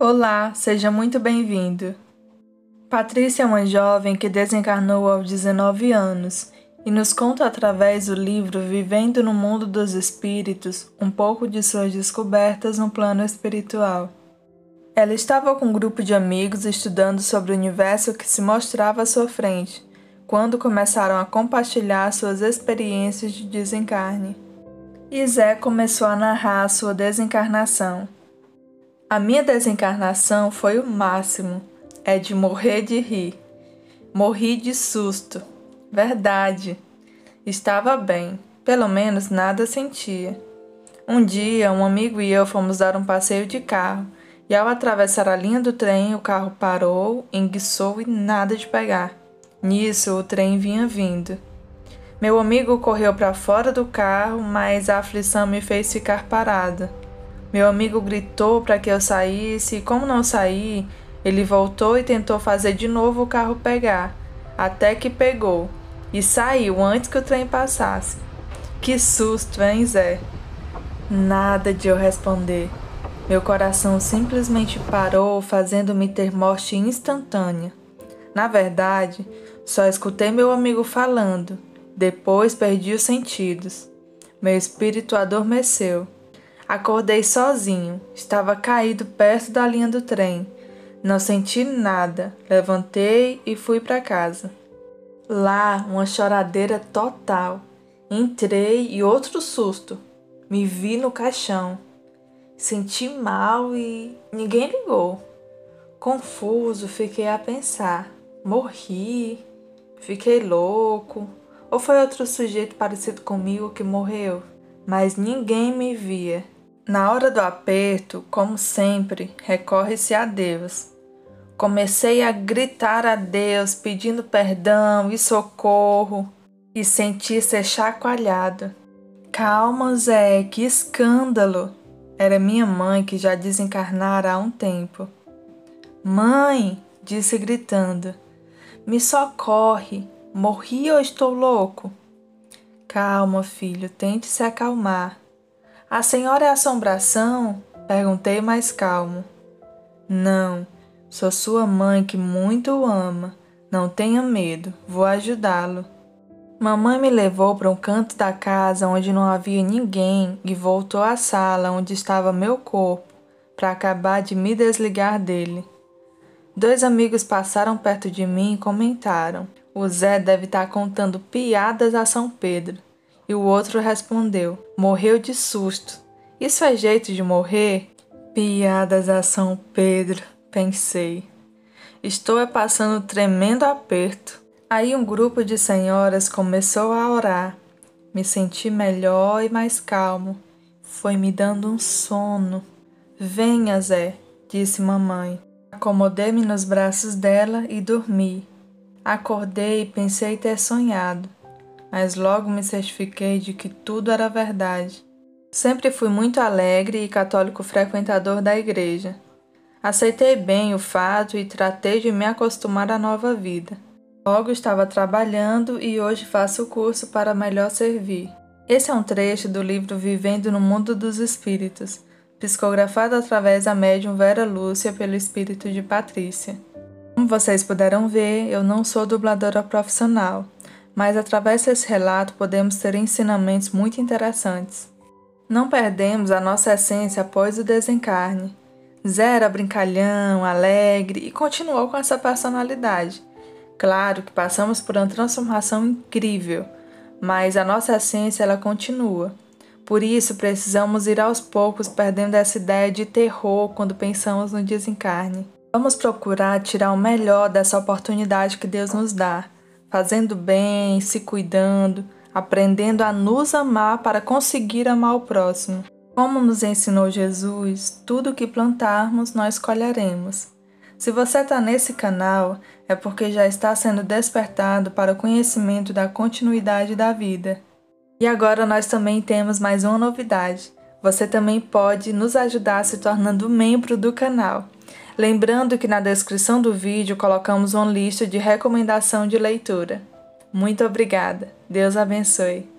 Olá, seja muito bem-vindo. Patrícia é uma jovem que desencarnou aos 19 anos e nos conta através do livro Vivendo no Mundo dos Espíritos um pouco de suas descobertas no plano espiritual. Ela estava com um grupo de amigos estudando sobre o universo que se mostrava à sua frente, quando começaram a compartilhar suas experiências de desencarne. E Zé começou a narrar sua desencarnação. A minha desencarnação foi o máximo. É de morrer de rir. Morri de susto. Verdade. Estava bem. Pelo menos nada sentia. Um dia, um amigo e eu fomos dar um passeio de carro. E ao atravessar a linha do trem, o carro parou, enguiçou e nada de pegar. Nisso, o trem vinha vindo. Meu amigo correu para fora do carro, mas a aflição me fez ficar parada. Meu amigo gritou para que eu saísse e, como não saí, ele voltou e tentou fazer de novo o carro pegar, até que pegou e saiu antes que o trem passasse. Que susto, hein, Zé? Nada de eu responder. Meu coração simplesmente parou, fazendo-me ter morte instantânea. Na verdade, só escutei meu amigo falando. Depois perdi os sentidos. Meu espírito adormeceu. Acordei sozinho, estava caído perto da linha do trem. Não senti nada, levantei e fui para casa. Lá, uma choradeira total. Entrei e outro susto. Me vi no caixão. Senti mal e ninguém ligou. Confuso, fiquei a pensar: morri? Fiquei louco? Ou foi outro sujeito parecido comigo que morreu? Mas ninguém me via. Na hora do aperto, como sempre, recorre-se a Deus. Comecei a gritar a Deus pedindo perdão e socorro e senti ser chacoalhado. Calma, Zé, que escândalo! Era minha mãe que já desencarnara há um tempo. Mãe, disse gritando, me socorre, morri ou estou louco? Calma, filho, tente se acalmar. A senhora é assombração? Perguntei mais calmo. Não, sou sua mãe que muito o ama. Não tenha medo, vou ajudá-lo. Mamãe me levou para um canto da casa onde não havia ninguém e voltou à sala onde estava meu corpo para acabar de me desligar dele. Dois amigos passaram perto de mim e comentaram: O Zé deve estar contando piadas a São Pedro. E o outro respondeu: Morreu de susto. Isso é jeito de morrer? Piadas a São Pedro, pensei. Estou é passando tremendo aperto. Aí um grupo de senhoras começou a orar. Me senti melhor e mais calmo. Foi me dando um sono. Venha, Zé, disse mamãe. Acomodei-me nos braços dela e dormi. Acordei e pensei ter sonhado mas logo me certifiquei de que tudo era verdade. Sempre fui muito alegre e católico frequentador da igreja. Aceitei bem o fato e tratei de me acostumar à nova vida. Logo estava trabalhando e hoje faço o curso para melhor servir. Esse é um trecho do livro Vivendo no Mundo dos Espíritos, psicografado através da médium Vera Lúcia pelo espírito de Patrícia. Como vocês puderam ver, eu não sou dubladora profissional mas através desse relato podemos ter ensinamentos muito interessantes. Não perdemos a nossa essência após o desencarne. Zé era brincalhão, alegre e continuou com essa personalidade. Claro que passamos por uma transformação incrível, mas a nossa essência ela continua. Por isso precisamos ir aos poucos perdendo essa ideia de terror quando pensamos no desencarne. Vamos procurar tirar o melhor dessa oportunidade que Deus nos dá fazendo bem, se cuidando, aprendendo a nos amar para conseguir amar o próximo. Como nos ensinou Jesus, tudo que plantarmos nós colheremos. Se você está nesse canal, é porque já está sendo despertado para o conhecimento da continuidade da vida. E agora nós também temos mais uma novidade. Você também pode nos ajudar se tornando membro do canal. Lembrando que na descrição do vídeo colocamos uma lista de recomendação de leitura. Muito obrigada. Deus abençoe.